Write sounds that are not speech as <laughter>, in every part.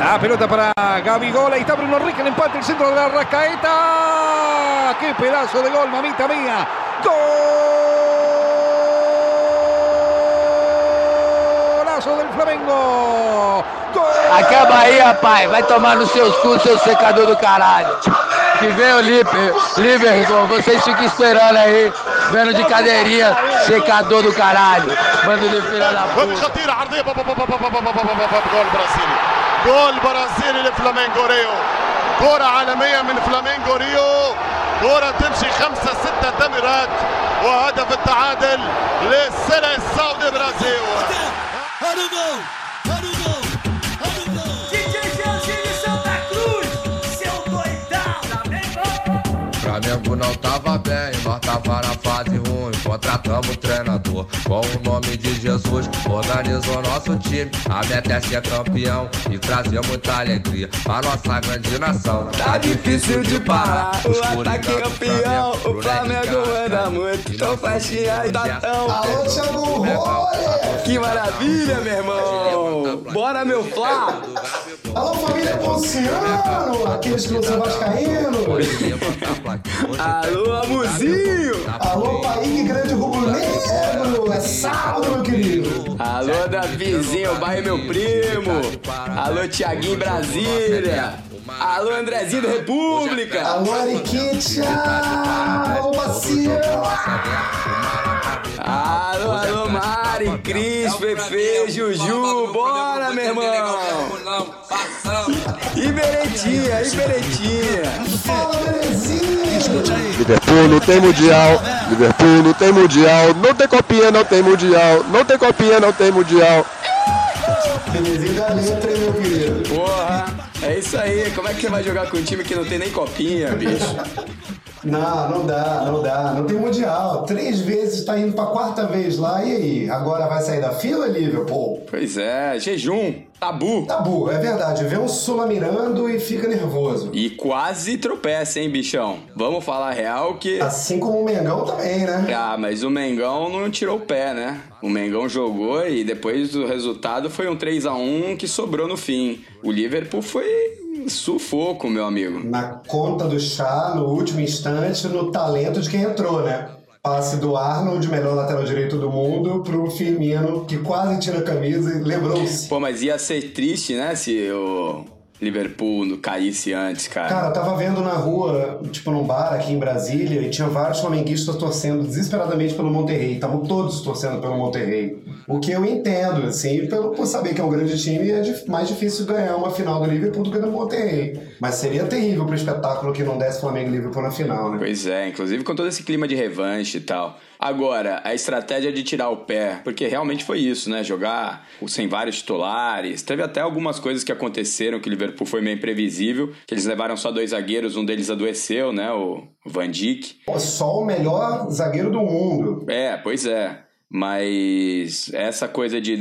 La pelota para Gabigol, ahí está Bruno Rique, el empate, el centro de la Rascaeta. ¡Qué pedazo de gol, mamita mía! Golazo del Flamengo. Gol. Acaba aí, rapaz. Vai tomar nos seus cu, seu secador do caralho. que vem o Liverpool? Liberton, vocês ficam esperando aí, vendo de cadeirinha, secador do caralho, manda de filha da puta. جول برازيلي لفلامينغو ريو كرة عالمية من فلامينغو ريو كرة تمشي خمسة ستة تمرات وهدف التعادل للسنة السعودي برازيل Flamengo não tava bem, nós tava na fase ruim. Contratamos o treinador com o nome de Jesus. Organizou nosso time, a meta é ser campeão e trazer muita alegria pra nossa grande nação. Tá difícil de parar, o ataque é campeão, o Flamengo manda muito, então faixinha aí, Tatão. Alô, Thiago! Que maravilha, meu irmão! Bora, meu Flá! Alô, família Ponciano! Aqueles que não são vascaínos! Alô, Amuzinho! Alô, Paíque Grande Rubro Negro! É sábado, meu querido! Alô, Davizinho, bairro meu primo! Alô, Tiaguinho Brasília! Alô, Andrezinho da República! Alô, Ariquitia! Alô, Bacia! Alô, alô, Mari, Cris, Fefe, Juju, bora, meu irmão! Iberetinha, Iberetinha! Fala, belezinha! Liverpool não tem mundial, Liverpool não tem mundial, não tem copinha, não tem mundial, não tem copinha, não tem mundial. Belezinha da letra, hein, meu querido? Porra, é isso aí. Como é que você vai jogar com um time que não tem nem copinha, bicho? Não, não dá, não dá. Não tem mundial. Três vezes tá indo pra quarta vez lá. E aí? Agora vai sair da fila, Liverpool? Pois é, jejum, tabu. Tabu, é verdade. Vê um Sula mirando e fica nervoso. E quase tropeça, hein, bichão? Vamos falar real que. Assim como o Mengão também, né? Ah, mas o Mengão não tirou o pé, né? O Mengão jogou e depois o resultado foi um 3 a 1 que sobrou no fim. O Liverpool foi sufoco, meu amigo. Na conta do chá, no último instante, no talento de quem entrou, né? Passe do Arnold, melhor lateral direito do mundo, pro Firmino, que quase tira a camisa e lembrou-se. Pô, mas ia ser triste, né, se o Liverpool caísse antes, cara. Cara, eu tava vendo na rua, tipo num bar aqui em Brasília, e tinha vários flamenguistas torcendo desesperadamente pelo Monterrey. Estavam todos torcendo pelo Monterrey. O que eu entendo, assim, pelo, por saber que é um grande time, é dif- mais difícil ganhar uma final do Liverpool do que do Monterrey. Mas seria terrível pro espetáculo que não desse Flamengo e Liverpool na final, né? Pois é, inclusive com todo esse clima de revanche e tal. Agora, a estratégia de tirar o pé, porque realmente foi isso, né? Jogar sem vários titulares. Teve até algumas coisas que aconteceram que o Liverpool foi meio imprevisível, que eles levaram só dois zagueiros, um deles adoeceu, né? O Van Dijk. Pô, Só o melhor zagueiro do mundo. É, pois é. Mas essa coisa de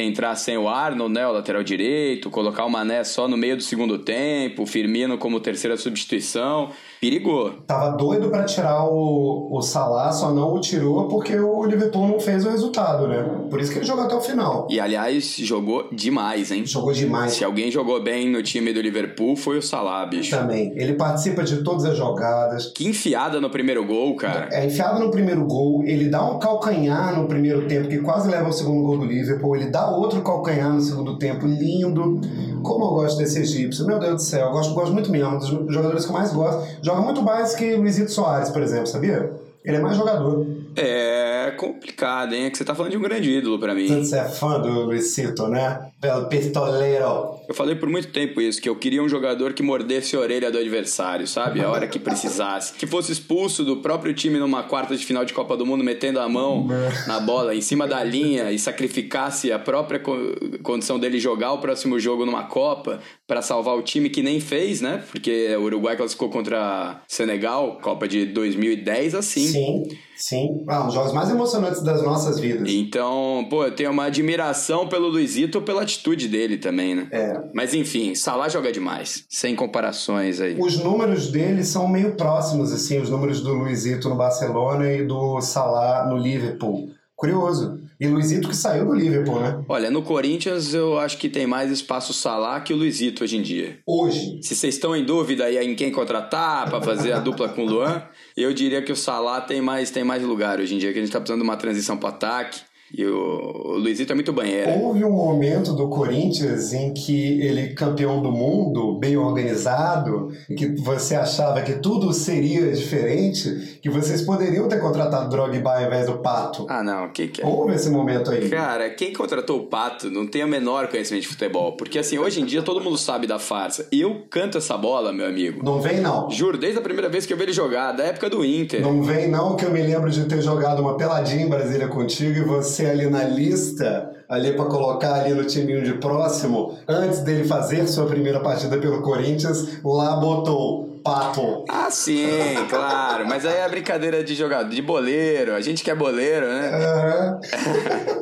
entrar sem o Arnold, né, o lateral direito, colocar o Mané só no meio do segundo tempo, o Firmino como terceira substituição, perigou. Tava doido pra tirar o, o Salah, só não o tirou porque o Liverpool não fez o resultado, né? Por isso que ele jogou até o final. E aliás, jogou demais, hein? Jogou demais. Se alguém jogou bem no time do Liverpool foi o Salah, bicho. Também. Ele participa de todas as jogadas. Que enfiada no primeiro gol, cara. É enfiado no primeiro gol, ele dá um calcanhar no primeiro tempo que quase leva ao segundo gol do Liverpool, ele dá outro calcanhar no segundo tempo, lindo. Como eu gosto desse egípcio, meu Deus do céu, eu gosto, gosto muito mesmo, dos jogadores que eu mais gosto. Joga muito mais que Luizito Soares, por exemplo, sabia? Ele é mais jogador. É complicado, hein? É que você tá falando de um grande ídolo pra mim. Você é fã do Luizito, né? Pelo pistoleiro. Eu falei por muito tempo isso, que eu queria um jogador que mordesse a orelha do adversário, sabe? A hora que precisasse. Que fosse expulso do próprio time numa quarta de final de Copa do Mundo, metendo a mão na bola, em cima da linha, e sacrificasse a própria co- condição dele jogar o próximo jogo numa Copa pra salvar o time que nem fez, né? Porque o Uruguai classificou contra Senegal, Copa de 2010, assim. Sim, sim. Ah, um dos jogos mais emocionantes das nossas vidas. Então, pô, eu tenho uma admiração pelo Luizito pela atitude dele também, né? É. Mas enfim, Salah joga demais. Sem comparações aí. Os números dele são meio próximos, assim, os números do Luizito no Barcelona e do Salah no Liverpool. Curioso. E Luizito que saiu do Liverpool, né? Olha, no Corinthians eu acho que tem mais espaço Salah que o Luizito hoje em dia. Hoje. Se vocês estão em dúvida aí em quem contratar para fazer a dupla com o Luan, eu diria que o Salah tem mais, tem mais lugar hoje em dia, que a gente tá precisando de uma transição para ataque. E o, Luizito é muito banheiro. Houve um momento do Corinthians em que ele, campeão do mundo, bem organizado, que você achava que tudo seria diferente, que vocês poderiam ter contratado Drogba ao invés do Pato. Ah, não, o que que é? Houve esse momento aí. Cara, quem contratou o Pato não tem o menor conhecimento de futebol. Porque assim, hoje em dia todo mundo sabe da farsa. Eu canto essa bola, meu amigo. Não vem não. Juro, desde a primeira vez que eu vi ele jogar, da época do Inter. Não vem não que eu me lembro de ter jogado uma peladinha em Brasília contigo e você ali na lista, ali pra colocar ali no timinho de próximo, antes dele fazer sua primeira partida pelo Corinthians, lá botou Pato. Ah, sim, claro. Mas aí é brincadeira de jogador, de boleiro. A gente que é boleiro, né? Aham.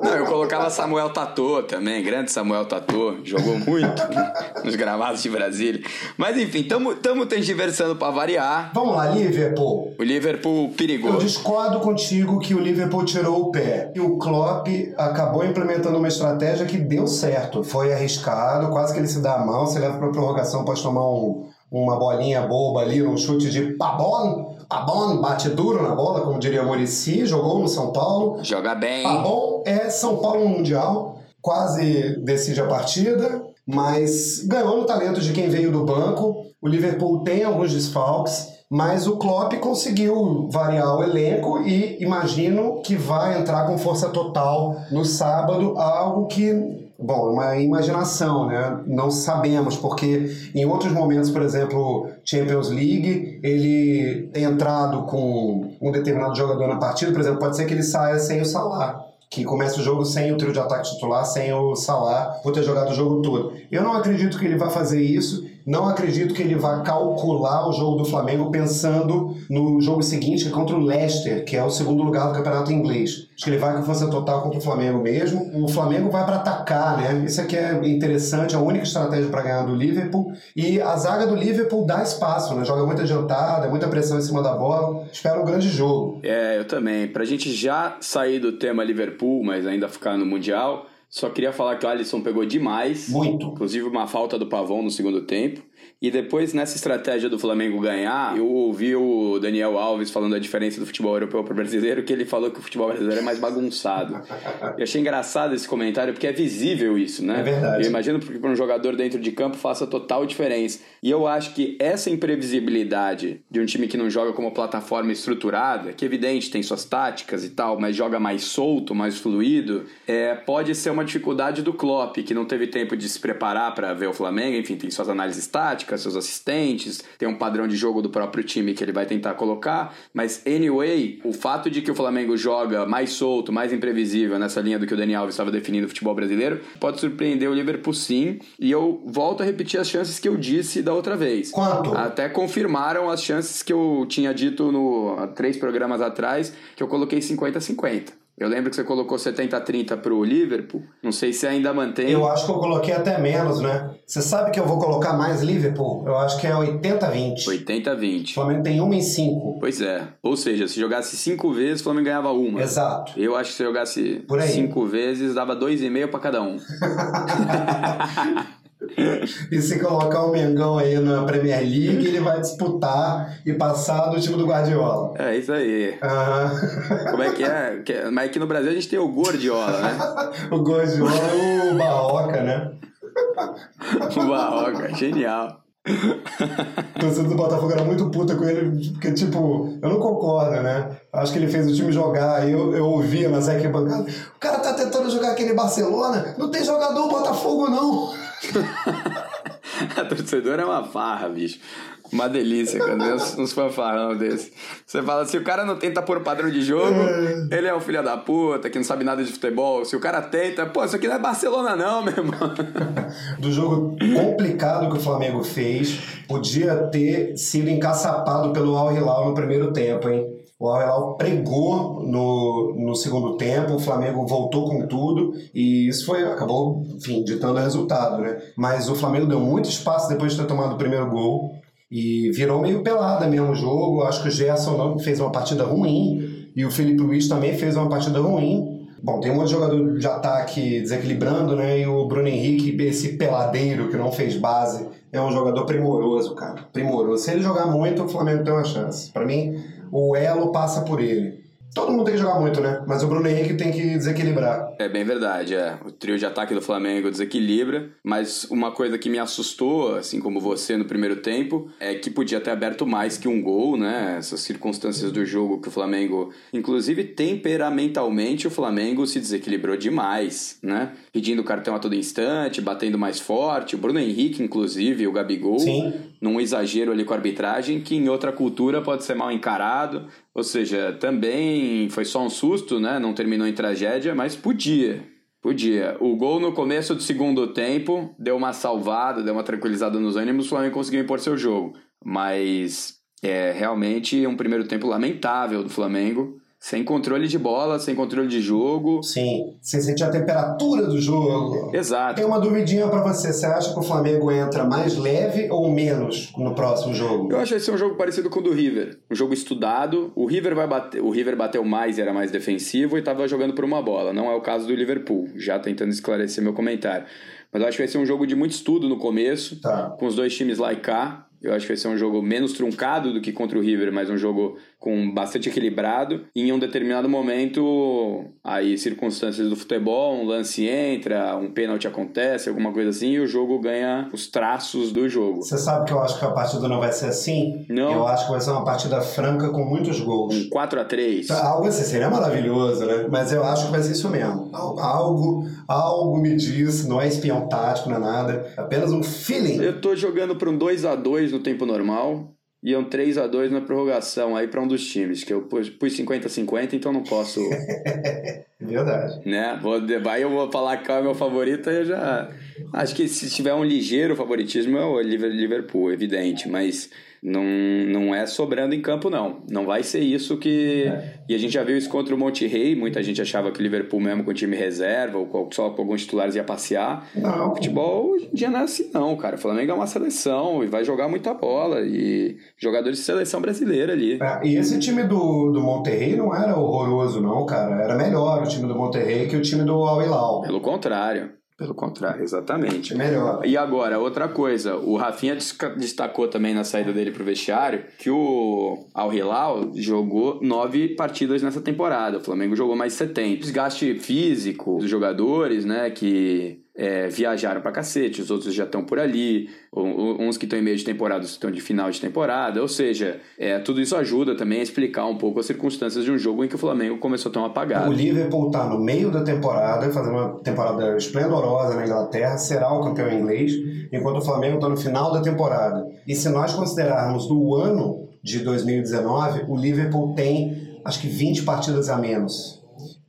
Não, eu colocava Samuel Tatô também, grande Samuel Tatô, jogou muito nos gramados de Brasília. Mas enfim, tamo, tamo tergiversando pra variar. Vamos lá, Liverpool. O Liverpool Eu perigou. discordo contigo que o Liverpool tirou o pé. E o Klopp acabou implementando uma estratégia que deu certo. Foi arriscado, quase que ele se dá a mão. Se leva pra prorrogação, pode tomar um- uma bolinha boba ali, um chute de pabon. Pabon bate duro na bola, como diria Murici, jogou no São Paulo. Joga bem. Pabon é São Paulo Mundial, quase decide a partida, mas ganhou no talento de quem veio do banco. O Liverpool tem alguns desfalques, mas o Klopp conseguiu variar o elenco e imagino que vai entrar com força total no sábado, algo que Bom, uma imaginação, né? Não sabemos, porque em outros momentos, por exemplo, Champions League, ele tem entrado com um determinado jogador na partida, por exemplo, pode ser que ele saia sem o Salah, que comece o jogo sem o trio de ataque titular, sem o Salah, por ter jogado o jogo todo. Eu não acredito que ele vai fazer isso, não acredito que ele vá calcular o jogo do Flamengo pensando no jogo seguinte, que é contra o Leicester, que é o segundo lugar do campeonato inglês. Acho que ele vai com força total contra o Flamengo mesmo. O Flamengo vai para atacar, né? Isso aqui é interessante, é a única estratégia para ganhar do Liverpool. E a zaga do Liverpool dá espaço, né? Joga muito adiantada, muita pressão em cima da bola. Espero um grande jogo. É, eu também. Pra gente já sair do tema Liverpool, mas ainda ficar no Mundial, só queria falar que o Alisson pegou demais. Muito. Inclusive uma falta do Pavão no segundo tempo. E depois, nessa estratégia do Flamengo ganhar, eu ouvi o Daniel Alves falando da diferença do futebol europeu para o brasileiro, que ele falou que o futebol brasileiro é mais bagunçado. Eu achei engraçado esse comentário, porque é visível isso, né? É verdade. Eu imagino porque para um jogador dentro de campo faça total diferença. E eu acho que essa imprevisibilidade de um time que não joga como plataforma estruturada, que evidente tem suas táticas e tal, mas joga mais solto, mais fluido, é, pode ser uma dificuldade do Klopp, que não teve tempo de se preparar para ver o Flamengo, enfim, tem suas análises táticas, seus assistentes, tem um padrão de jogo do próprio time que ele vai tentar colocar, mas anyway, o fato de que o Flamengo joga mais solto, mais imprevisível nessa linha do que o Daniel Alves estava definindo o futebol brasileiro, pode surpreender o Liverpool sim, e eu volto a repetir as chances que eu disse da outra vez. Quanto? Até confirmaram as chances que eu tinha dito no há três programas atrás, que eu coloquei 50-50. Eu lembro que você colocou 70-30 pro Liverpool. Não sei se ainda mantém. Eu acho que eu coloquei até menos, né? Você sabe que eu vou colocar mais Liverpool? Eu acho que é 80-20. 80-20. O Flamengo tem uma em cinco. Pois é. Ou seja, se jogasse cinco vezes, o Flamengo ganhava uma. Exato. Eu acho que se jogasse cinco vezes, dava dois e meio pra cada um. <laughs> E se colocar o Mengão aí na Premier League, ele vai disputar e passar do time do Guardiola. É isso aí. Aham. Como é que é? Que- Mas aqui no Brasil a gente tem o Gordiola, né? o Guardiola é o Barroca, né? O Barroca, genial. A torcida do Botafogo era muito puta com ele, porque, tipo, eu não concordo, né? Acho que ele fez o time jogar, aí eu, eu ouvia nas arquibancadas. O cara tá tentando jogar aquele Barcelona, não tem jogador Botafogo, não. <laughs> A torcedora é uma farra, bicho. Uma delícia quando vê uns, uns fanfarrão desse. Você fala, se o cara não tenta pôr o padrão de jogo, ele é um filho da puta, que não sabe nada de futebol. Se o cara tenta, pô, isso aqui não é Barcelona não, meu irmão. <laughs> Do jogo complicado que o Flamengo fez, podia ter sido encaçapado pelo Al Hilal no primeiro tempo, hein? O Al pregou no, no segundo tempo, o Flamengo voltou com tudo e isso foi acabou, enfim, ditando o resultado, né? Mas o Flamengo deu muito espaço depois de ter tomado o primeiro gol e virou meio pelada mesmo o jogo. Acho que o Gerson não fez uma partida ruim e o Felipe Luiz também fez uma partida ruim. Bom, tem um monte de jogador de ataque desequilibrando, né? E o Bruno Henrique, esse peladeiro que não fez base, é um jogador primoroso, cara. Primoroso. Se ele jogar muito, o Flamengo tem uma chance. Pra mim, o elo passa por ele. Todo mundo tem que jogar muito, né? Mas o Bruno Henrique tem que desequilibrar. É bem verdade, é. O trio de ataque do Flamengo desequilibra, mas uma coisa que me assustou, assim como você no primeiro tempo, é que podia ter aberto mais que um gol, né? Essas circunstâncias do jogo que o Flamengo, inclusive temperamentalmente, o Flamengo se desequilibrou demais, né? Pedindo cartão a todo instante, batendo mais forte. O Bruno Henrique, inclusive, o Gabigol, Sim. Num exagero ali com a arbitragem, que em outra cultura pode ser mal encarado. Ou seja, também foi só um susto, né? Não terminou em tragédia, mas podia. Podia. O gol no começo do segundo tempo deu uma salvada, deu uma tranquilizada nos ânimos, o Flamengo conseguiu impor seu jogo. Mas é realmente um primeiro tempo lamentável do Flamengo. Sem controle de bola, sem controle de jogo. Sim. Você sente a temperatura do jogo. Exato. Tem uma duvidinha pra você. Você acha que o Flamengo entra mais leve ou menos no próximo jogo? Eu acho que vai ser um jogo parecido com o do River. Um jogo estudado. O River vai bater. O River bateu mais e era mais defensivo e estava jogando por uma bola. Não é o caso do Liverpool. Já tentando esclarecer meu comentário. Mas eu acho que vai ser um jogo de muito estudo no começo, Tá. com os dois times lá e cá. Eu acho que vai ser um jogo menos truncado do que contra o River, mas um jogo com bastante equilibrado. E em um determinado momento, aí circunstâncias do futebol, um lance entra, um pênalti acontece, alguma coisa assim, e o jogo ganha os traços do jogo. Você sabe que eu acho que a partida não vai ser assim? Não. Eu acho que vai ser uma partida franca com muitos gols. Um 4 a 3 Algo assim seria maravilhoso, né? Mas eu acho que vai ser isso mesmo. Al- Algo, algo me diz, não é espião tático, não é nada. é Apenas um feeling. Eu tô jogando para um 2 a 2 no tempo normal um 3 a 2 na prorrogação aí para um dos times, que eu pus pus 50 50, então não posso, <laughs> Verdade. né? Vou vai eu vou falar qual é o meu favorito, aí eu já acho que se tiver um ligeiro favoritismo é o Liver- Liverpool, evidente, mas não, não é sobrando em campo não. Não vai ser isso que e a gente já viu isso contra o Monte Rei, muita gente achava que o Liverpool mesmo com o time reserva ou só com alguns titulares ia passear. Não. Futebol hoje em dia não é assim, não, cara. O Flamengo é uma seleção e vai jogar muita bola. E jogadores de seleção brasileira ali. É, e esse time do, do Monterrey não era horroroso, não, cara. Era melhor o time do Monterrey que o time do Al Hilal. Pelo contrário. Pelo contrário, exatamente. Melhor. E agora, outra coisa, o Rafinha destacou também na saída dele pro vestiário que o Al Hilal jogou nove partidas nessa temporada. O Flamengo jogou mais 70. Desgaste físico dos jogadores, né, que é, viajaram pra cacete, os outros já estão por ali, uns que estão em meio de temporada, outros estão de final de temporada. Ou seja, é, tudo isso ajuda também a explicar um pouco as circunstâncias de um jogo em que o Flamengo começou tão apagado. O Liverpool tá no meio da temporada, fazendo uma temporada esplendorosa na Inglaterra, será o campeão inglês, enquanto o Flamengo tá no final da temporada. E se nós considerarmos do ano de 2019, o Liverpool tem acho que 20 partidas a menos.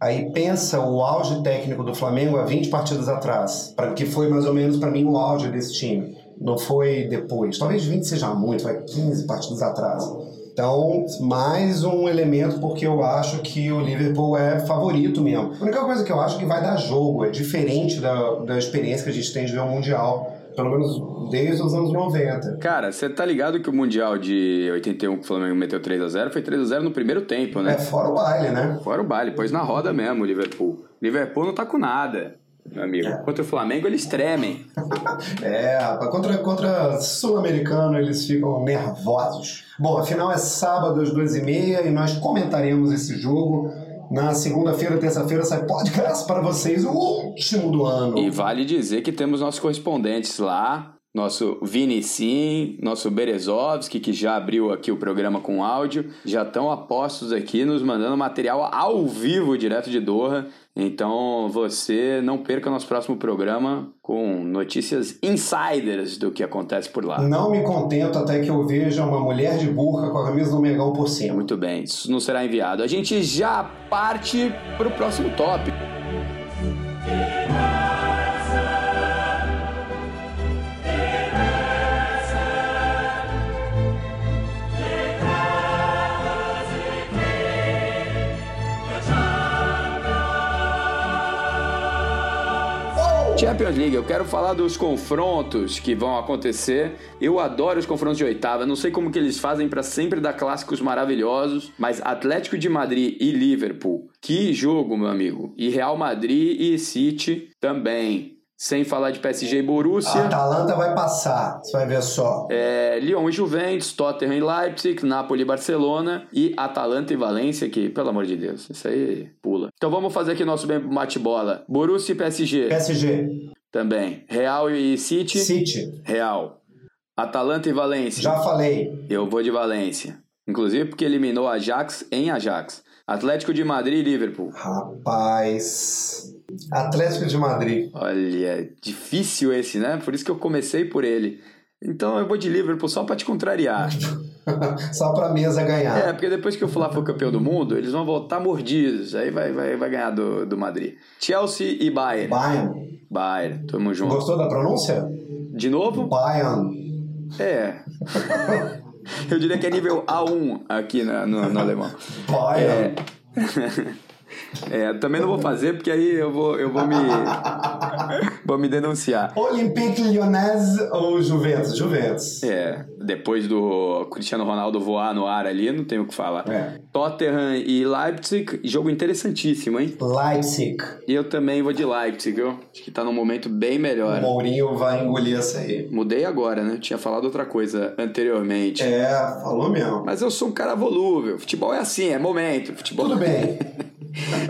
Aí pensa o auge técnico do Flamengo há 20 partidas atrás, pra, que foi mais ou menos para mim o auge desse time. Não foi depois. Talvez 20 seja muito, vai 15 partidas atrás. Então, mais um elemento porque eu acho que o Liverpool é favorito mesmo. A única coisa que eu acho que vai dar jogo, é diferente da, da experiência que a gente tem de ver o Mundial, pelo menos desde os anos 90. Cara, você tá ligado que o Mundial de 81 que o Flamengo meteu 3x0 foi 3x0 no primeiro tempo, né? É fora o baile, né? Fora o baile, pôs na roda mesmo o Liverpool. Liverpool não tá com nada, meu amigo. Contra o Flamengo eles tremem. <laughs> É, rapaz, contra, contra sul-americano eles ficam nervosos. Bom, a final é sábado às duas e meia e nós comentaremos esse jogo. Na segunda-feira, terça-feira sai podcast para vocês, o último do ano. E vale dizer que temos nossos correspondentes lá. Nosso Vini Sim, nosso Berezovski, que já abriu aqui o programa com áudio, já estão apostos aqui nos mandando material ao vivo direto de Doha. Então você não perca nosso próximo programa com notícias insiders do que acontece por lá. Não me contento até que eu veja uma mulher de burca com a camisa do Megão por cima. Muito bem, isso não será enviado. A gente já parte para o próximo tópico. Champions League, eu quero falar dos confrontos que vão acontecer. Eu adoro os confrontos de oitava. Não sei como que eles fazem para sempre dar clássicos maravilhosos, mas Atlético de Madrid e Liverpool, que jogo, meu amigo. E Real Madrid e City também. Sem falar de PSG e Borussia. A Atalanta vai passar, você vai ver só. É, Lyon e Juventus, Tottenham e Leipzig, Napoli e Barcelona e Atalanta e Valência, que, pelo amor de Deus, isso aí pula. Então vamos fazer aqui nosso bem bate-bola. Borussia e PSG. PSG. Também. Real e City. City. Real. Atalanta e Valência. Já falei. Eu vou de Valência. Inclusive porque eliminou Ajax em Ajax. Atlético de Madrid e Liverpool. Rapaz. Atlético de Madrid. Olha, difícil esse, né? Por isso que eu comecei por ele. Então eu vou de Liverpool só pra te contrariar. <laughs> só pra mesa ganhar. É, porque depois que o Fla for campeão do mundo, eles vão voltar mordidos. Aí vai, vai, vai ganhar do, do Madrid. Chelsea e Bayern. Bayern. Bayern, tamo junto. Gostou da pronúncia? De novo? Bayern. É. <laughs> Eu diria que é nível A1 aqui na, no, no alemão. Bayern. É. <laughs> É, também não vou fazer porque aí eu vou, eu vou me vou me denunciar. Olympique Lyonnais ou Juventus? Juventus. É, depois do Cristiano Ronaldo voar no ar ali, não tenho o que falar. É. Tottenham e Leipzig, jogo interessantíssimo, hein? Leipzig. E eu também vou de Leipzig, viu? Acho que tá num momento bem melhor. O Mourinho vai engolir essa aí. Mudei agora, né? Tinha falado outra coisa anteriormente. É, falou mesmo. Mas eu sou um cara volúvel. Futebol é assim, é momento. Futebol... Tudo bem. <laughs>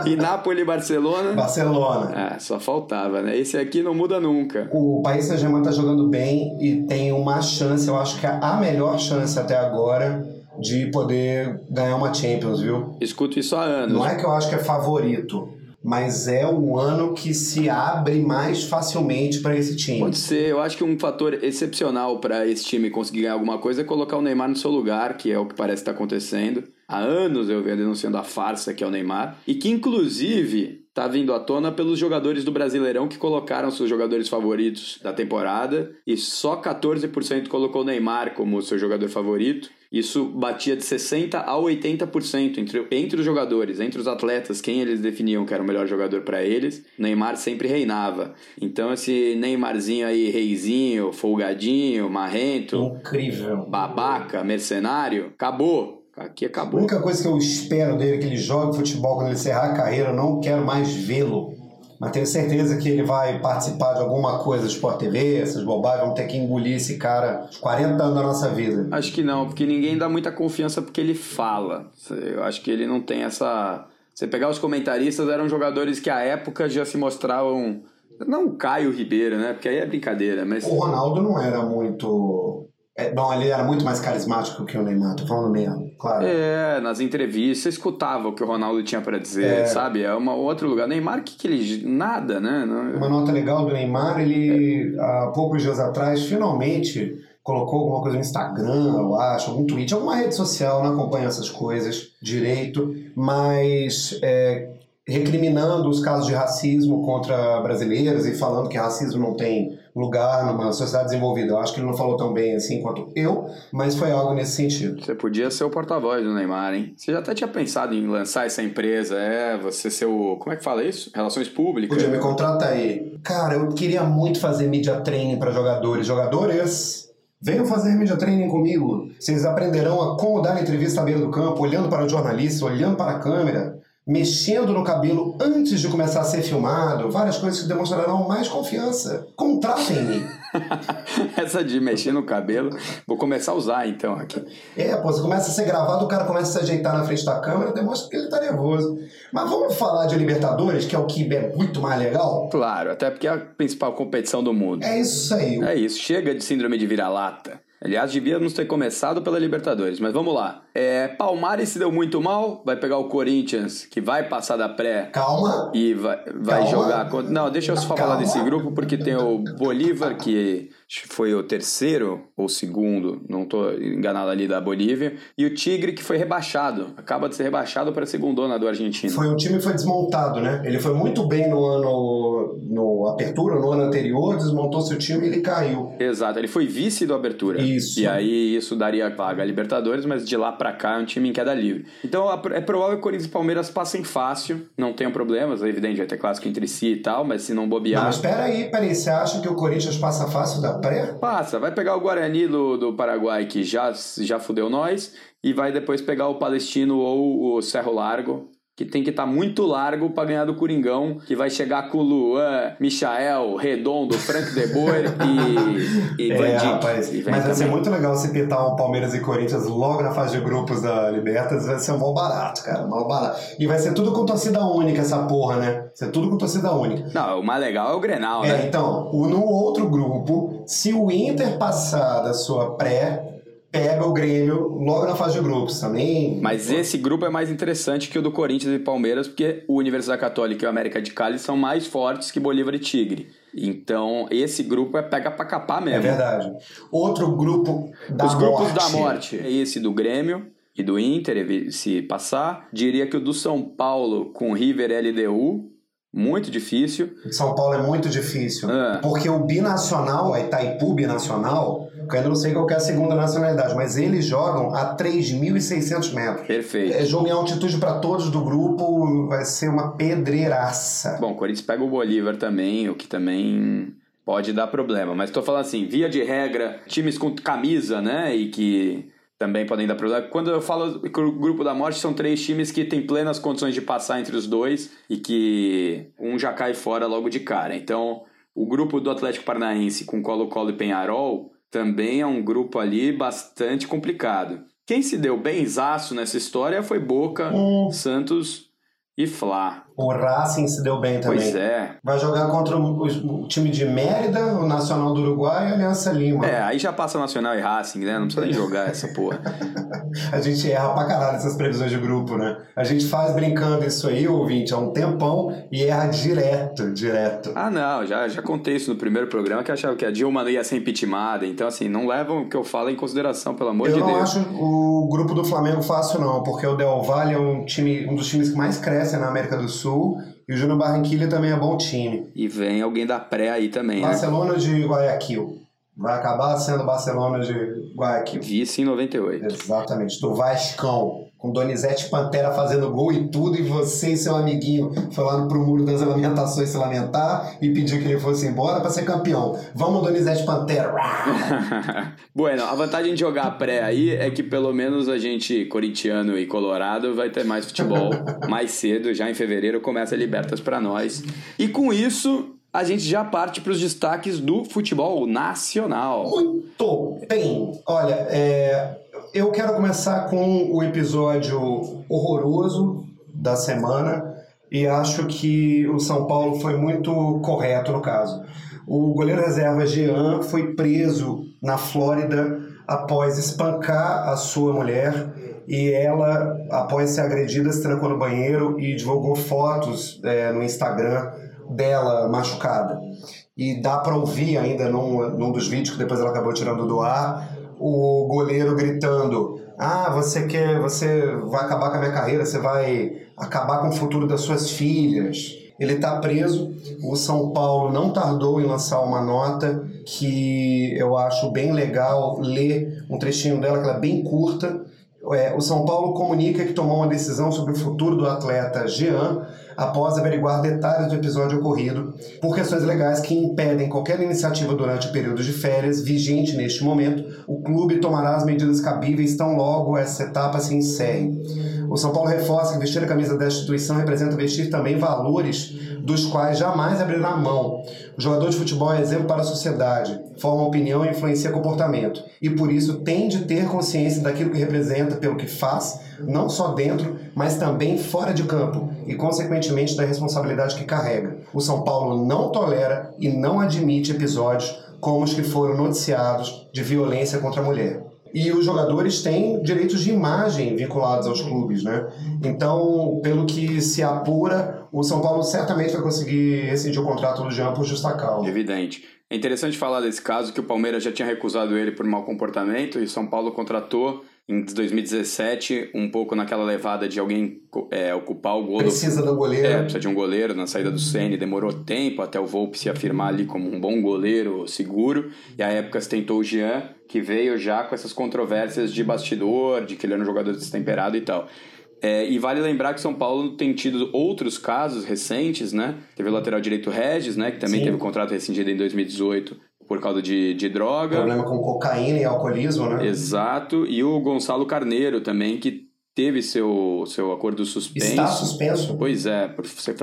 E Napoli e Barcelona? Barcelona. Ah, só faltava, né? Esse aqui não muda nunca. O Paris Saint-Germain tá jogando bem e tem uma chance, eu acho que é a melhor chance até agora de poder ganhar uma Champions, viu? Escuto isso há anos. Não é que eu acho que é favorito, mas é o ano que se abre mais facilmente para esse time. Pode ser, eu acho que um fator excepcional para esse time conseguir ganhar alguma coisa é colocar o Neymar no seu lugar, que é o que parece estar acontecendo. Há anos eu venho denunciando a farsa que é o Neymar, e que inclusive tá vindo à tona pelos jogadores do Brasileirão que colocaram seus jogadores favoritos da temporada e só 14% colocou o Neymar como seu jogador favorito. Isso batia de 60% a 80% entre, entre os jogadores, entre os atletas, quem eles definiam que era o melhor jogador para eles. Neymar sempre reinava. Então, esse Neymarzinho aí, reizinho, folgadinho, marrento, Incrível. babaca, mercenário, acabou. Aqui A acabou. única coisa que eu espero dele é que ele jogue futebol quando ele encerrar a carreira, eu não quero mais vê-lo. Mas tenho certeza que ele vai participar de alguma coisa Sport TV, essas bobagens, vamos ter que engolir esse cara os 40 anos da nossa vida. Acho que não, porque ninguém dá muita confiança porque ele fala. Eu acho que ele não tem essa. Você pegar os comentaristas, eram jogadores que à época já se mostravam. Não o Caio Ribeiro, né? Porque aí é brincadeira, mas. O Ronaldo não era muito. É, bom, ele era muito mais carismático que o Neymar, tô falando mesmo, claro. É, nas entrevistas, você escutava o que o Ronaldo tinha pra dizer, É. sabe? É um outro lugar. Neymar, que, que ele. Nada, né? Uma nota legal do Neymar, ele há poucos dias atrás finalmente colocou alguma coisa no Instagram, eu acho, algum tweet, alguma rede social, não acompanho essas coisas direito, mas é, recriminando os casos de racismo contra brasileiros e falando que racismo não tem lugar numa sociedade desenvolvida. Eu acho que ele não falou tão bem assim quanto eu, mas foi algo nesse sentido. Você podia ser o porta-voz do Neymar, hein? Você já até tinha pensado em lançar essa empresa, é, você ser o. Como é que fala isso? Relações públicas. Podia me contratar aí. Cara, eu queria muito fazer media training para jogadores. Jogadores, venham fazer media training comigo. Vocês aprenderão a como dar entrevista à beira do campo, olhando para o jornalista, olhando para a câmera, mexendo no cabelo antes de começar a ser filmado. Várias coisas que demonstrarão mais confiança. Contratem-me. <laughs> Essa de mexer no cabelo, vou começar a usar então aqui. É, pô, você começa a ser gravado, o cara começa a se ajeitar na frente da câmera, demonstra que ele tá nervoso. Mas vamos falar de Libertadores, que é o que é muito mais legal? Claro, até porque é a principal competição do mundo. É isso aí. É isso, chega de síndrome de vira-lata. Aliás, devíamos ter começado pela Libertadores, mas vamos lá. É, Palmares se deu muito mal, vai pegar o Corinthians, que vai passar da pré Calma. e vai, vai Calma. jogar contra. Não, deixa eu só falar Calma. desse grupo, porque tem o Bolívar, que foi o terceiro ou segundo, não tô enganado ali da Bolívia, e o Tigre, que foi rebaixado, acaba de ser rebaixado para a segundona do Argentino. Foi um time que foi desmontado, né? Ele foi muito bem no ano no apertura, no ano anterior, desmontou seu time e ele caiu. Exato, ele foi vice do Abertura. Isso. E aí isso daria vaga a Libertadores, mas de lá pra cá é um time em queda livre. Então é provável que o Corinthians e Palmeiras passem fácil, não tenham problemas, é evidente, vai ter clássico entre si e tal, mas se não bobear. Mas peraí, peraí, você acha que o Corinthians passa fácil da pré? Passa, vai pegar o Guarani do, do Paraguai, que já, já fudeu nós, e vai depois pegar o Palestino ou o Cerro Largo, que tem que estar tá muito largo para ganhar do Coringão, que vai chegar com o Luan, Michael, Redondo, Frank De Boer <laughs> e, e é, Van Dijk. Rapaz, E mas vai ser muito legal se pintar o Palmeiras e Corinthians logo na fase de grupos da Libertas, vai ser um mal barato, cara, mal barato. E vai ser tudo com torcida única essa porra, né? Vai ser tudo com torcida única. Não, o mais legal é o Grenal, É, né? então, o- no outro grupo, se o Inter passar da sua pré, pega o Grêmio logo na fase de grupos também. Mas esse grupo é mais interessante que o do Corinthians e Palmeiras, porque o Universidade Católica e o América de Cali são mais fortes que Bolívar e Tigre. Então, esse grupo é pega pra capar É mesmo. verdade. Outro grupo da Os grupos morte. da morte. Esse do Grêmio e do Inter, se passar. Diria que o do São Paulo com River LDU, muito difícil. São Paulo é muito difícil. É. Porque o binacional, a Itaipu binacional, eu ainda não sei qual é a segunda nacionalidade, mas eles jogam a 3.600 metros. Perfeito. É jogo em altitude para todos do grupo, vai ser uma pedreiraça. Bom, o Corinthians pega o Bolívar também, o que também pode dar problema. Mas tô falando assim, via de regra, times com camisa, né? E que também podem dar problema. Quando eu falo que o grupo da morte, são três times que têm plenas condições de passar entre os dois e que um já cai fora logo de cara. Então, o grupo do Atlético Paranaense com Colo-Colo e Penharol também é um grupo ali bastante complicado. Quem se deu benzaço nessa história foi Boca, Hum. Santos e Fla. O Racing se deu bem também. Pois é. Vai jogar contra o, o time de Mérida, o Nacional do Uruguai e a Aliança Lima. É, aí já passa Nacional e Racing, né? Não precisa nem jogar essa porra. <laughs> A gente erra pra caralho essas previsões de grupo, né? A gente faz brincando isso aí, ouvinte, há um tempão e erra direto, direto. Ah, não, já, já contei isso no primeiro programa que eu achava que a Dilma não ia ser impeachmentada. Então, assim, não levam o que eu falo em consideração, pelo amor Eu de não Deus. acho o grupo do Flamengo fácil, não, porque o Del Valle é um, time, um dos times que mais crescem na América do Sul e o Júnior Barranquilla também é bom time. E vem alguém da pré aí também, né? Barcelona de Guayaquil. Vai acabar sendo Barcelona de Guayaquil. Vice em 98. Exatamente, do Vascão. Com Donizete Pantera fazendo gol e tudo, e você e seu amiguinho falando pro muro das lamentações se lamentar e pedir que ele fosse embora pra ser campeão. Vamos, Donizete Pantera! <laughs> bueno, a vantagem de jogar a pré aí é que pelo menos a gente, corintiano e colorado, vai ter mais futebol <laughs> mais cedo. Já em fevereiro começa a Libertas pra nós. E com isso, a gente já parte pros destaques do futebol nacional. Muito bem! Olha, é, eu quero começar com o episódio horroroso da semana e acho que o São Paulo foi muito correto no caso. O goleiro reserva Jean foi preso na Flórida após espancar a sua mulher e ela, após ser agredida, se trancou no banheiro e divulgou fotos é, no Instagram dela machucada. E dá para ouvir ainda num, num dos vídeos que depois ela acabou tirando do ar o goleiro gritando: Ah, você quer, você vai acabar com a minha carreira, você vai acabar com o futuro das suas filhas. Ele está preso. O São Paulo não tardou em lançar uma nota que eu acho bem legal ler um trechinho dela, que ela é bem curta. É, o São Paulo comunica que tomou uma decisão sobre o futuro do atleta Jean após averiguar detalhes do episódio ocorrido por questões legais que impedem qualquer iniciativa durante o período de férias vigente neste momento. O clube tomará as medidas cabíveis tão logo essa etapa se encerre. O São Paulo reforça que vestir a camisa da instituição representa vestir também valores dos quais jamais abrirá mão. O jogador de futebol é exemplo para a sociedade, forma opinião e influencia comportamento, e por isso tem de ter consciência daquilo que representa pelo que faz, não só dentro, mas também fora de campo, e consequentemente da responsabilidade que carrega. O São Paulo não tolera e não admite episódios como os que foram noticiados de violência contra a mulher. E os jogadores têm direitos de imagem vinculados aos clubes, né? Então, pelo que se apura, o São Paulo certamente vai conseguir rescindir o contrato do Jean por justa causa. Evidente. É interessante falar desse caso que o Palmeiras já tinha recusado ele por mau comportamento e o São Paulo contratou em 2017, um pouco naquela levada de alguém é, ocupar o gol. Precisa do goleiro. É, precisa de um goleiro na saída do Ceni. Demorou tempo até o Volpe se afirmar ali como um bom goleiro seguro. E a época se tentou o Jean, que veio já com essas controvérsias de bastidor, de que ele era um jogador destemperado e tal. É, e vale lembrar que São Paulo tem tido outros casos recentes, né? Teve o lateral direito Regis, né? Que também Sim. teve o contrato rescindido em 2018 por causa de, de droga. Problema com cocaína e alcoolismo, né? Exato. E o Gonçalo Carneiro também, que teve seu, seu acordo suspenso. Está suspenso. Pois é, por ser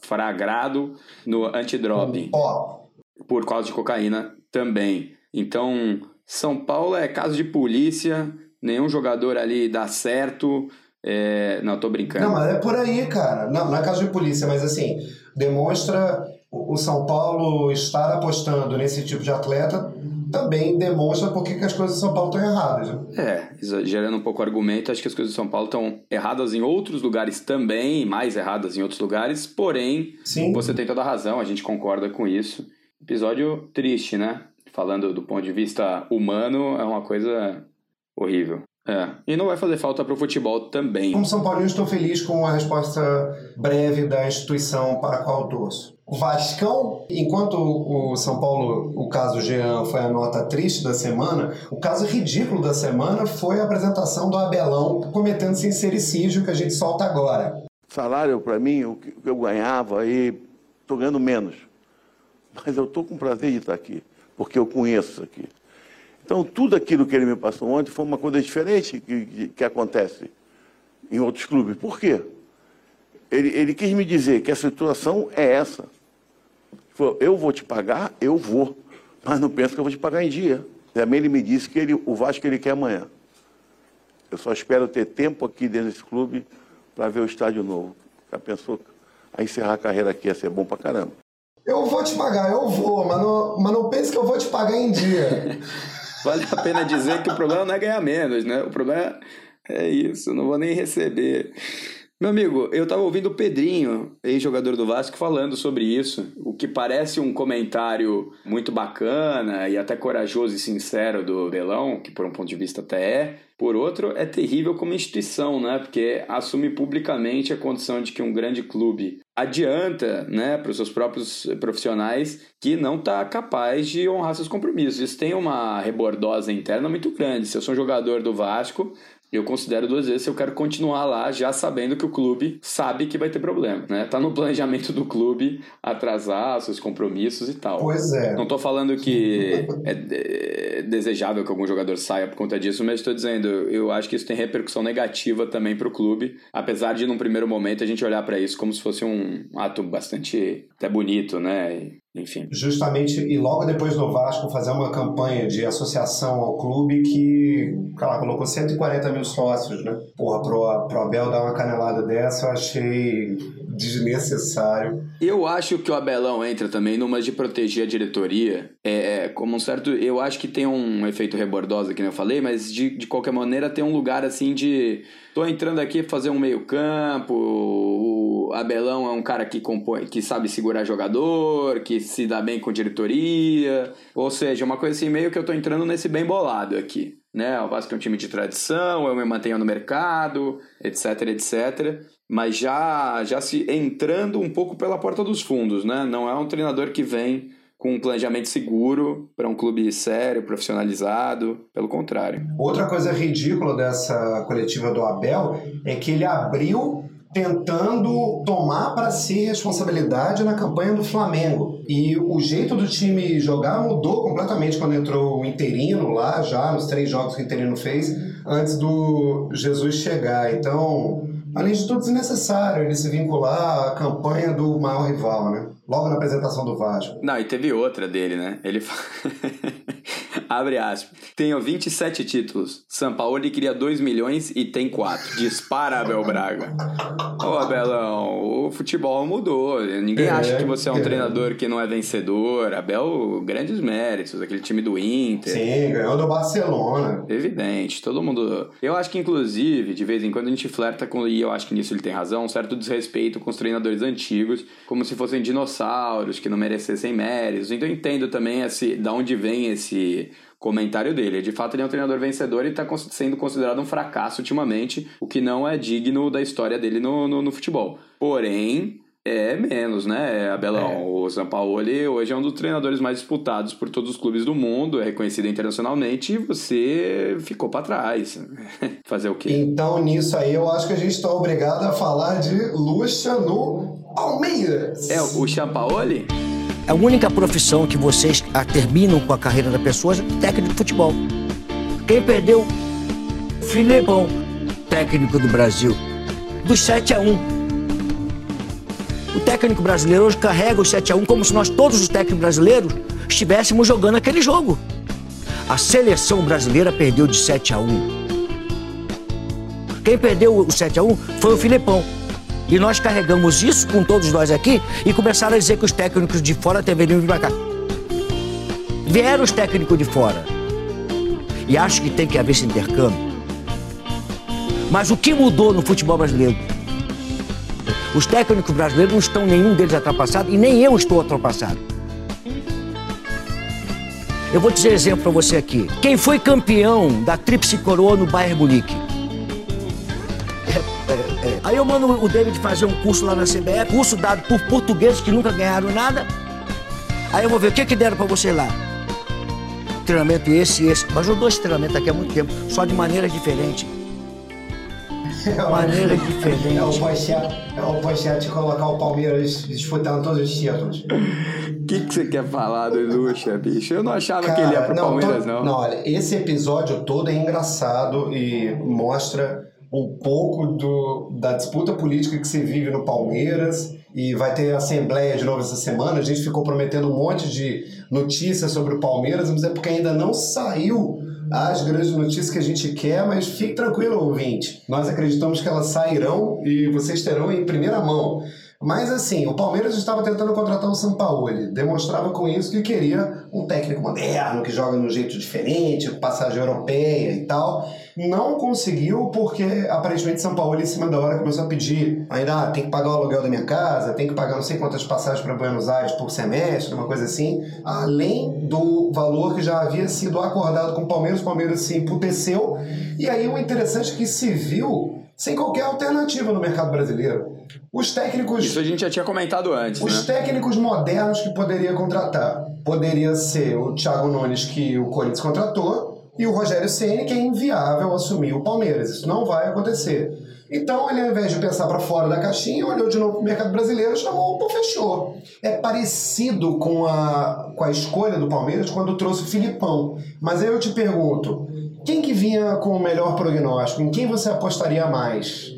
flagrado no antidoping. Ó, Por causa de cocaína também. Então, São Paulo é caso de polícia, nenhum jogador ali dá certo. É... Não, tô brincando. Não, mas é por aí, cara. Não, não é caso de polícia, mas assim, demonstra o o São Paulo estar apostando nesse tipo de atleta também demonstra por que as coisas do São Paulo estão erradas. né? É, exagerando um pouco o argumento, acho que as coisas de São Paulo estão erradas em outros lugares também, mais erradas em outros lugares, porém, Sim. você tem toda a razão, a gente concorda com isso. Episódio triste, né? Falando do ponto de vista humano, é uma coisa horrível. É, e não vai fazer falta pro futebol também. Como São Paulino, estou feliz com a resposta breve da instituição para a qual torço. O Vascão, enquanto o São Paulo, o caso Jean foi a nota triste da semana, o caso ridículo da semana foi a apresentação do Abelão cometendo sincericídio que a gente solta agora. Salário, para mim, o que eu ganhava aí, estou ganhando menos. Mas eu estou com prazer de estar aqui, porque eu conheço isso aqui. Então, tudo aquilo que ele me passou ontem foi uma coisa diferente que, que, que acontece em outros clubes. Por quê? Ele, ele quis me dizer que a situação é essa. Ele falou, eu vou te pagar, eu vou, mas não penso que eu vou te pagar em dia. Também ele me disse que ele, o Vasco ele quer amanhã. Eu só espero ter tempo aqui dentro desse clube para ver o estádio novo. Já pensou a encerrar a carreira aqui ia ser bom pra caramba. Eu vou te pagar, eu vou, mas não, mas não pense que eu vou te pagar em dia. <laughs> Vale a pena dizer que o problema não é ganhar menos, né? O problema é isso, eu não vou nem receber. Meu amigo, eu tava ouvindo o Pedrinho, ex-jogador do Vasco, falando sobre isso. O que parece um comentário muito bacana e até corajoso e sincero do Belão, que por um ponto de vista até é. Por outro, é terrível como instituição, né? Porque assume publicamente a condição de que um grande clube adianta, né, para os seus próprios profissionais que não está capaz de honrar seus compromissos. Isso tem uma rebordosa interna muito grande. Se eu sou um jogador do Vasco, eu considero duas vezes se eu quero continuar lá já sabendo que o clube sabe que vai ter problema, né? Tá no planejamento do clube atrasar seus compromissos e tal. Pois é. Não tô falando que é de- desejável que algum jogador saia por conta disso, mas estou dizendo, eu acho que isso tem repercussão negativa também pro clube, apesar de num primeiro momento a gente olhar para isso como se fosse um ato bastante até bonito, né? Enfim. Justamente, e logo depois do Vasco fazer uma campanha de associação ao clube que, cara, colocou 140 mil sócios, né? Porra, pro, pro Abel dar uma canelada dessa, eu achei desnecessário. Eu acho que o Abelão entra também numa de proteger a diretoria. É, como um certo. Eu acho que tem um efeito rebordosa, que nem eu falei, mas de, de qualquer maneira tem um lugar assim de. Tô entrando aqui pra fazer um meio-campo. O Abelão é um cara que compõe, que sabe segurar jogador, que se dá bem com diretoria. Ou seja, uma coisa assim, meio que eu tô entrando nesse bem bolado aqui. Né? O Vasco é um time de tradição, eu me mantenho no mercado, etc, etc mas já, já se entrando um pouco pela porta dos fundos, né? Não é um treinador que vem com um planejamento seguro para um clube sério, profissionalizado, pelo contrário. Outra coisa ridícula dessa coletiva do Abel é que ele abriu tentando tomar para si responsabilidade na campanha do Flamengo. E o jeito do time jogar mudou completamente quando entrou o interino lá, já nos três jogos que o interino fez, antes do Jesus chegar. Então, além de tudo, desnecessário ele se vincular à campanha do maior rival, né? Logo na apresentação do Vasco. Não, e teve outra dele, né? Ele <laughs> Abre aspas. Tenho 27 títulos. São Paulo queria 2 milhões e tem 4. Dispara, Abel Braga. Ô, Abelão, o futebol mudou. Ninguém É, acha que você é um é. treinador que não é vencedor. Abel, grandes méritos. Aquele time do Inter. Sim, ganhou do Barcelona. Evidente, todo mundo. Eu acho que, inclusive, de vez em quando a gente flerta com, e eu acho que nisso ele tem razão, um certo desrespeito com os treinadores antigos, como se fossem dinossauros que não merecessem méritos. Então eu entendo também esse, da onde vem esse comentário dele. De fato, ele é um treinador vencedor e está sendo considerado um fracasso ultimamente, o que não é digno da história dele no, no, no futebol. Porém, é menos, né, Abelão? É. O Sampaoli hoje é um dos treinadores mais disputados por todos os clubes do mundo, é reconhecido internacionalmente e você ficou para trás. <laughs> Fazer o quê? Então, nisso aí, eu acho que a gente está obrigado a falar de Lucha no Palmeiras. É, o Sampaoli? A única profissão que vocês terminam com a carreira da pessoa é técnico de futebol. Quem perdeu? Filipão, técnico do Brasil, do 7 a 1. O técnico brasileiro hoje carrega o 7 a 1 como se nós todos os técnicos brasileiros estivéssemos jogando aquele jogo. A seleção brasileira perdeu de 7 a 1. Quem perdeu o 7 a 1 foi o Filipão. E nós carregamos isso com todos nós aqui e começaram a dizer que os técnicos de fora deveriam vir para cá. Vieram os técnicos de fora. E acho que tem que haver esse intercâmbio. Mas o que mudou no futebol brasileiro? Os técnicos brasileiros não estão nenhum deles ultrapassado e nem eu estou ultrapassado. Eu vou dizer exemplo para você aqui. Quem foi campeão da Tríplice Coroa no Bayern Munique? Aí eu mando o David fazer um curso lá na CBF, curso dado por portugueses que nunca ganharam nada. Aí eu vou ver o que, que deram para você lá. Treinamento esse e esse. Mas eu dou esse treinamento aqui há muito tempo, só de maneira diferente. maneira diferente. É o Pochete, <laughs> é o Pochete colocar o Palmeiras disputando todos os títulos. O que, que você quer falar do Lucha, bicho? Eu não achava Cara, que ele ia pro não, Palmeiras, tô, não. Não, olha, esse episódio todo é engraçado e mostra um pouco do, da disputa política que se vive no Palmeiras e vai ter assembleia de novo essa semana. A gente ficou prometendo um monte de notícias sobre o Palmeiras, mas é porque ainda não saiu as grandes notícias que a gente quer, mas fique tranquilo, ouvinte. Nós acreditamos que elas sairão e vocês terão em primeira mão. Mas assim, o Palmeiras estava tentando contratar o Sampaoli, demonstrava com isso que queria um técnico moderno, que joga de um jeito diferente, com passagem europeia e tal. Não conseguiu porque aparentemente São Paulo em cima da hora começou a pedir ainda ah, tem que pagar o aluguel da minha casa, tem que pagar não sei quantas passagens para Buenos Aires por semestre, uma coisa assim, além do valor que já havia sido acordado com o Palmeiras, o Palmeiras se emputeceu. E aí o interessante é que se viu sem qualquer alternativa no mercado brasileiro. Os técnicos. Isso a gente já tinha comentado antes. Os né? técnicos modernos que poderia contratar. Poderia ser o Thiago Nunes, que o Corinthians contratou, e o Rogério Ceni que é inviável assumir o Palmeiras. Isso não vai acontecer. Então, ele, ao invés de pensar para fora da caixinha, olhou de novo para o mercado brasileiro, chamou, pô, fechou. É parecido com a, com a escolha do Palmeiras quando trouxe o Filipão. Mas aí eu te pergunto, quem que vinha com o melhor prognóstico? Em quem você apostaria mais?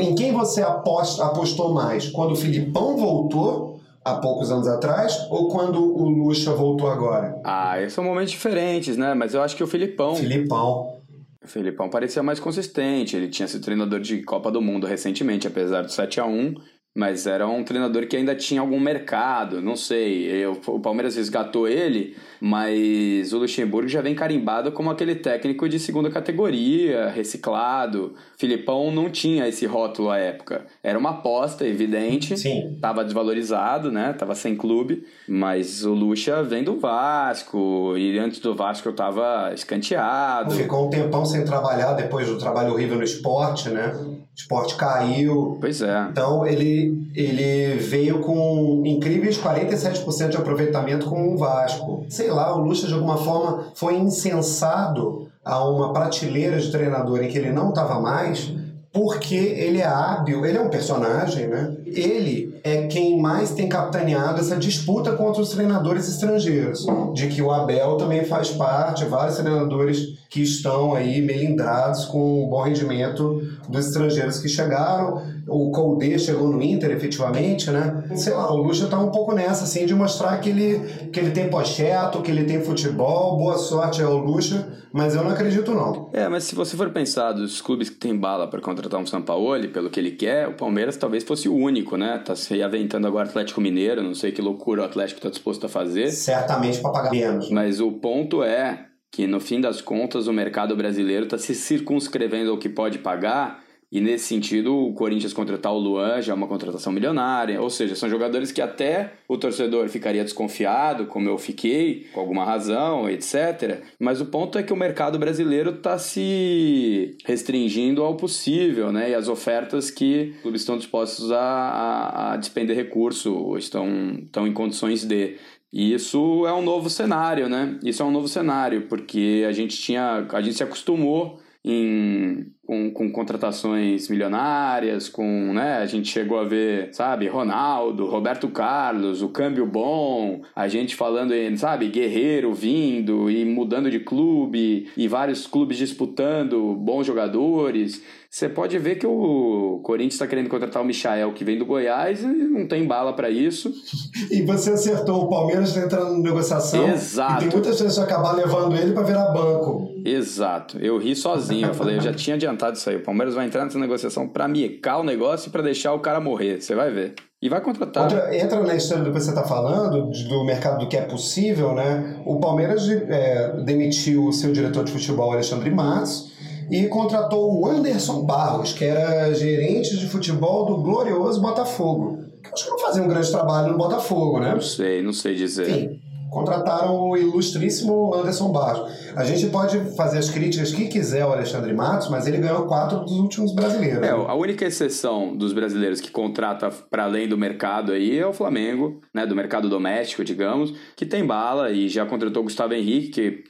Em quem você aposta, apostou mais? Quando o Filipão voltou há poucos anos atrás ou quando o Lucha voltou agora? Ah, são momentos diferentes, né? Mas eu acho que o Filipão. Filipão. O Filipão parecia mais consistente. Ele tinha sido treinador de Copa do Mundo recentemente, apesar do 7 a 1 mas era um treinador que ainda tinha algum mercado, não sei. Eu, o Palmeiras resgatou ele, mas o Luxemburgo já vem carimbado como aquele técnico de segunda categoria, reciclado. Filipão não tinha esse rótulo à época. Era uma aposta evidente. Sim. Tava desvalorizado, né? Tava sem clube, mas o Lucha vem do Vasco e antes do Vasco eu tava escanteado. Ficou um tempão sem trabalhar depois do trabalho horrível no esporte, né? O esporte caiu. Pois é. Então ele, ele veio com incríveis 47% de aproveitamento com o Vasco. Sei lá, o Lucha de alguma forma foi insensado a uma prateleira de treinador em que ele não estava mais, porque ele é hábil, ele é um personagem, né? Ele é quem mais tem capitaneado essa disputa contra os treinadores estrangeiros, de que o Abel também faz parte, vários treinadores que estão aí melindrados com o bom rendimento dos estrangeiros que chegaram. O Colde chegou no Inter, efetivamente, né? Sei lá, o Lucha tá um pouco nessa, assim, de mostrar que ele, que ele tem pocheto, que ele tem futebol, boa sorte ao Lucha, mas eu não acredito não. É, mas se você for pensar dos clubes que tem bala para contratar um Sampaoli, pelo que ele quer, o Palmeiras talvez fosse o único, né? Tá se aventando agora o Atlético Mineiro, não sei que loucura o Atlético tá disposto a fazer. Certamente para pagar menos. Mas o ponto é que no fim das contas o mercado brasileiro está se circunscrevendo ao que pode pagar E nesse sentido, o Corinthians contratar o Luan já é uma contratação milionária. Ou seja, são jogadores que até o torcedor ficaria desconfiado, como eu fiquei, com alguma razão, etc. Mas o ponto é que o mercado brasileiro está se restringindo ao possível, né? E as ofertas que os clubes estão dispostos a, a, a despender recurso, estão, estão em condições de. E isso é um novo cenário, né? Isso é um novo cenário, porque a gente tinha. A gente se acostumou em, com, com, contratações milionárias, com, né, a gente chegou a ver, sabe, Ronaldo, Roberto Carlos, o câmbio bom, a gente falando sabe, Guerreiro vindo e mudando de clube e vários clubes disputando bons jogadores. Você pode ver que o Corinthians está querendo contratar o Michael, que vem do Goiás, e não tem bala para isso. <laughs> E você acertou, o Palmeiras está entrando em negociação. Exato. E tem muita chance de acabar levando ele para virar banco. Exato. Eu ri sozinho. Eu falei, eu já tinha adiantado isso aí. O Palmeiras vai entrar nessa negociação para miecar o negócio e para deixar o cara morrer. Você vai ver. E vai contratar. Outra, entra na história do que você está falando, do mercado do que é possível, né? O Palmeiras é, demitiu o seu diretor de futebol, Alexandre Matos e contratou o Anderson Barros, que era gerente de futebol do glorioso Botafogo. Que acho que não fazia um grande trabalho no Botafogo, né? Não sei, não sei dizer. Enfim, contrataram o ilustríssimo Anderson Barros. A gente pode fazer as críticas que quiser ao Alexandre Matos, mas ele ganhou quatro dos últimos brasileiros. É, a única exceção dos brasileiros que contrata para além do mercado aí é o Flamengo, né, do mercado doméstico, digamos, que tem bala e já contratou o Gustavo Henrique, que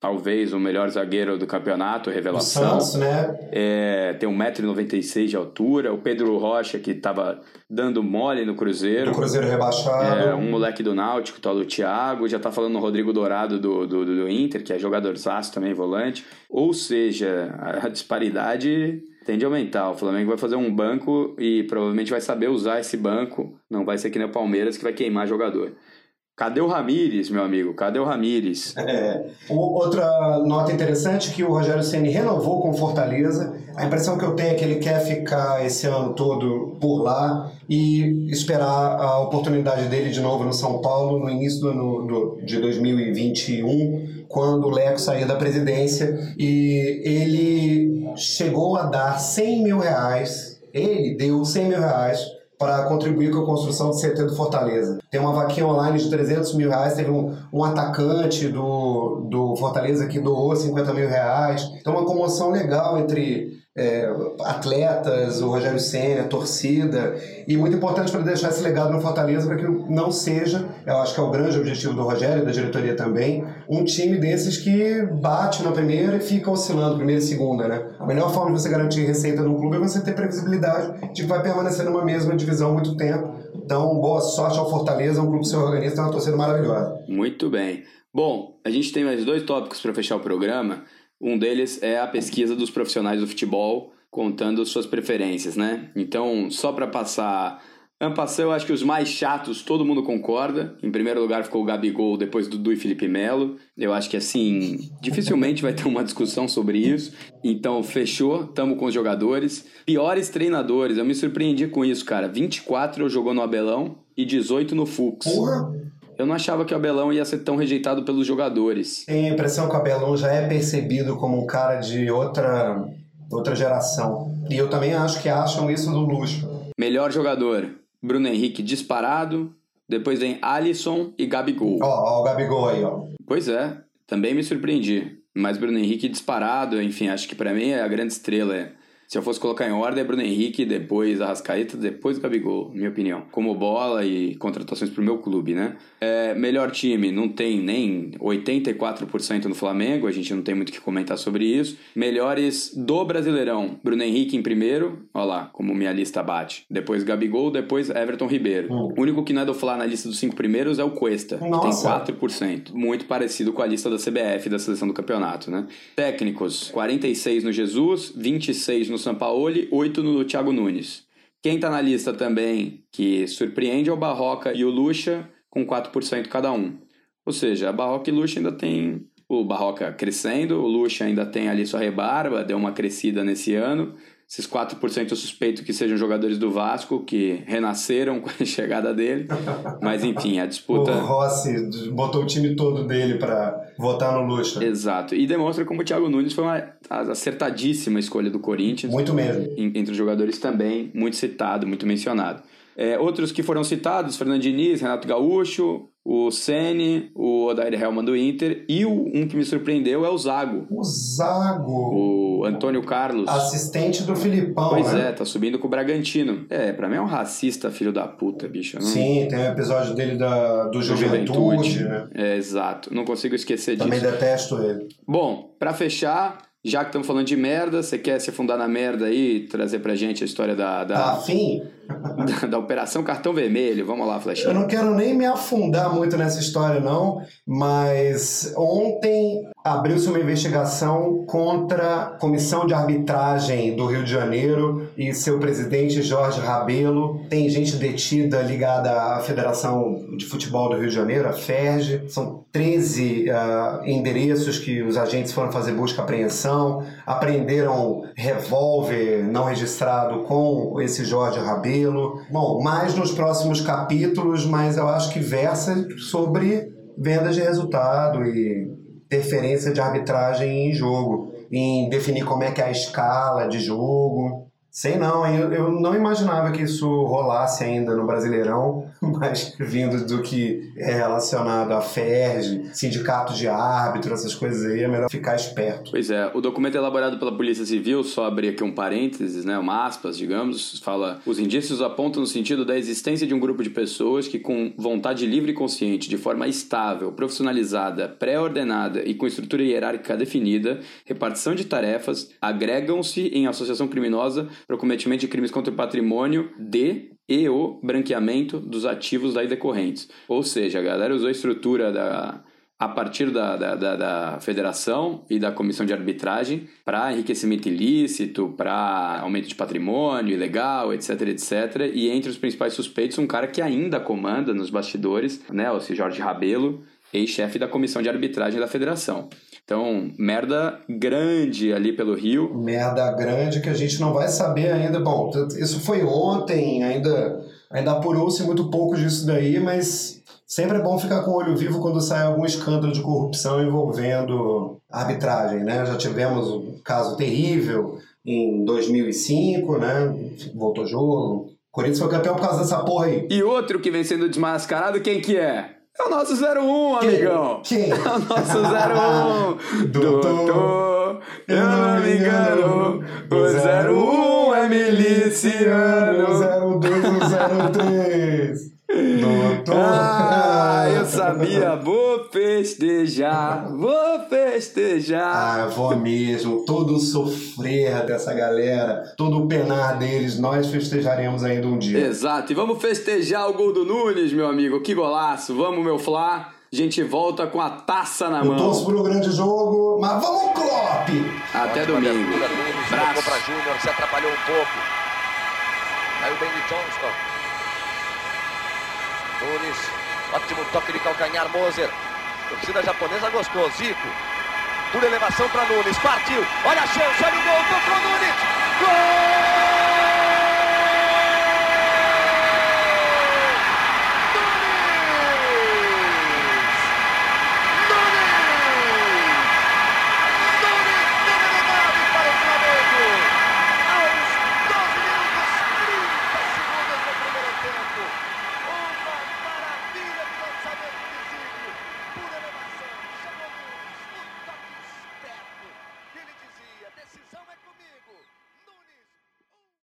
talvez o melhor zagueiro do campeonato, revelação. O Santos, né? É, tem 1,96m de altura. O Pedro Rocha, que estava dando mole no Cruzeiro. Do Cruzeiro rebaixado. É, um moleque do Náutico, tal do Thiago. Já tá falando no Rodrigo Dourado do, do, do Inter, que é jogador zaço também, volante. Ou seja, a disparidade tende a aumentar. O Flamengo vai fazer um banco e provavelmente vai saber usar esse banco. Não vai ser que nem o Palmeiras que vai queimar jogador. Cadê o Ramires, meu amigo? Cadê o Ramires? É. Outra nota interessante é que o Rogério Ceni renovou com Fortaleza. A impressão que eu tenho é que ele quer ficar esse ano todo por lá e esperar a oportunidade dele de novo no São Paulo no início do do, de 2021, quando o Leco sair da presidência. E ele chegou a dar 100 mil reais. Ele deu 100 mil reais para contribuir com a construção do CT do Fortaleza. Tem uma vaquinha online de 300 mil reais, teve um, um atacante do, do Fortaleza que doou 50 mil reais. Então, uma comoção legal entre é, atletas, o Rogério Senna, a torcida, e muito importante para deixar esse legado no Fortaleza para que não seja, eu acho que é o grande objetivo do Rogério e da diretoria também, um time desses que bate na primeira e fica oscilando, primeira e segunda, né? A melhor forma de você garantir receita no clube é você ter previsibilidade de que vai permanecer numa mesma divisão muito tempo. Então, boa sorte ao Fortaleza, um clube que se organiza, tem uma torcida maravilhosa. Muito bem. Bom, a gente tem mais dois tópicos para fechar o programa. Um deles é a pesquisa dos profissionais do futebol, contando suas preferências, né? Então, só para passar. Ampassão, eu acho que os mais chatos todo mundo concorda. Em primeiro lugar ficou o Gabigol, depois Dudu e Felipe Melo. Eu acho que assim, dificilmente vai ter uma discussão sobre isso. Então, fechou, tamo com os jogadores. Piores treinadores, eu me surpreendi com isso, cara. 24 jogou no Abelão e 18 no Fux. Porra! Eu não achava que o Abelão ia ser tão rejeitado pelos jogadores. Tenho a impressão que o Abelão já é percebido como um cara de outra, outra geração. E eu também acho que acham isso do luxo. Melhor jogador, Bruno Henrique disparado. Depois vem Alisson e Gabigol. Ó, ó o Gabigol aí, ó. Pois é, também me surpreendi. Mas Bruno Henrique disparado, enfim, acho que para mim é a grande estrela. Se eu fosse colocar em ordem, é Bruno Henrique, depois Arrascaeta, depois Gabigol, minha opinião. Como bola e contratações pro meu clube, né? É, melhor time, não tem nem 84% no Flamengo, a gente não tem muito o que comentar sobre isso. Melhores do Brasileirão, Bruno Henrique em primeiro, olha lá como minha lista bate. Depois Gabigol, depois Everton Ribeiro. Hum. O único que não é do Fla na lista dos cinco primeiros é o Cuesta, Nossa. que tem 4%. Muito parecido com a lista da CBF, da seleção do campeonato, né? Técnicos, 46 no Jesus, 26 no Sampaoli, 8 no Thiago Nunes. Quem tá na lista também que surpreende é o Barroca e o Lucha, com 4% cada um. Ou seja, a Barroca e o Lucha ainda tem o Barroca crescendo, o Lucha ainda tem ali sua rebarba, deu uma crescida nesse ano. Esses 4% eu suspeito que sejam jogadores do Vasco, que renasceram <laughs> com a chegada dele. Mas enfim, a disputa. O Rossi botou o time todo dele pra votar no Lucha. Exato. E demonstra como o Thiago Nunes foi uma acertadíssima escolha do Corinthians. Muito mesmo. Entre os jogadores também, muito citado, muito mencionado. É, outros que foram citados, Fernando Diniz, Renato Gaúcho, o Sene, o Odair Helman do Inter e o, um que me surpreendeu é o Zago. O Zago. O Antônio Carlos. Assistente do Filipão, Pois né? é, tá subindo com o Bragantino. É, pra mim é um racista filho da puta, bicho. Não... Sim, tem um episódio dele da, do Juventude, né? É, exato. Não consigo esquecer Também disso. detesto ele. Bom, pra fechar, já que estamos falando de merda, você quer se afundar na merda aí e trazer pra gente a história da, Tá da, afim? Da, <laughs> da Operação Cartão Vermelho? Vamos lá, Eu Flechinha. não quero nem me afundar muito nessa história, não, mas ontem abriu-se uma investigação contra a Comissão de Arbitragem do Rio de Janeiro e seu presidente Jorge Rabelo. Tem gente detida ligada à Federação de Futebol do Rio de Janeiro, a FERJ. São 13 ah, endereços que os agentes foram fazer busca e apreensão, apreenderam revólver não registrado com esse Jorge Rabelo. Bom, mais nos próximos capítulos, mas eu acho que versa sobre vendas de resultado e interferência de arbitragem em jogo, em definir como é que é a escala de jogo. Sei não, eu, eu não imaginava que isso rolasse ainda no Brasileirão, mas vindo do que é relacionado à FERJ, sindicato de árbitro, essas coisas aí, é melhor ficar esperto. Pois é, o documento elaborado pela Polícia Civil, só abrir aqui um parênteses, né, uma aspas, digamos, fala: os indícios apontam no sentido da existência de um grupo de pessoas que, com vontade livre e consciente, de forma estável, profissionalizada, pré-ordenada e com estrutura hierárquica definida, repartição de tarefas, agregam-se em associação criminosa para o cometimento de crimes contra o patrimônio de e o branqueamento dos ativos daí decorrentes. Ou seja, a galera usou a estrutura da a partir da, da, da, da federação e da comissão de arbitragem para enriquecimento ilícito, para aumento de patrimônio ilegal, etc, etc. E entre os principais suspeitos, um cara que ainda comanda nos bastidores, né, o Jorge Rabelo, ex-chefe da comissão de arbitragem da federação. Então, merda grande ali pelo Rio. Merda grande que a gente não vai saber ainda. Bom, isso foi ontem, ainda, ainda apurou-se muito pouco disso daí, mas sempre é bom ficar com o olho vivo quando sai algum escândalo de corrupção envolvendo arbitragem, né? Já tivemos um caso terrível em 2005, né? Voltou jogo. O Corinthians foi campeão por causa dessa porra aí. E outro que vem sendo desmascarado, quem que é? É o nosso 01, amigão. Quem? É o nosso 01. <laughs> Doutor, eu não me engano. O 01 é miliciano. 02 03. Mesmo. Todo o sofrer dessa galera, todo o penar deles, nós festejaremos ainda um dia. Exato. E vamos festejar o gol do Nunes, meu amigo. Que golaço. Vamos, meu Flá. A gente volta com a taça na Eu mão. torço pro grande jogo, mas vamos, Klopp! Até domingo. Tocou pra Júnior, se atrapalhou um pouco. Aí o Benny Johnston. Nunes, ótimo toque de calcanhar, Moser. Torcida japonesa gostou, Zico. Por elevação para Nunes, partiu. Olha a chance, olha o gol, tocou Nunes. Gol!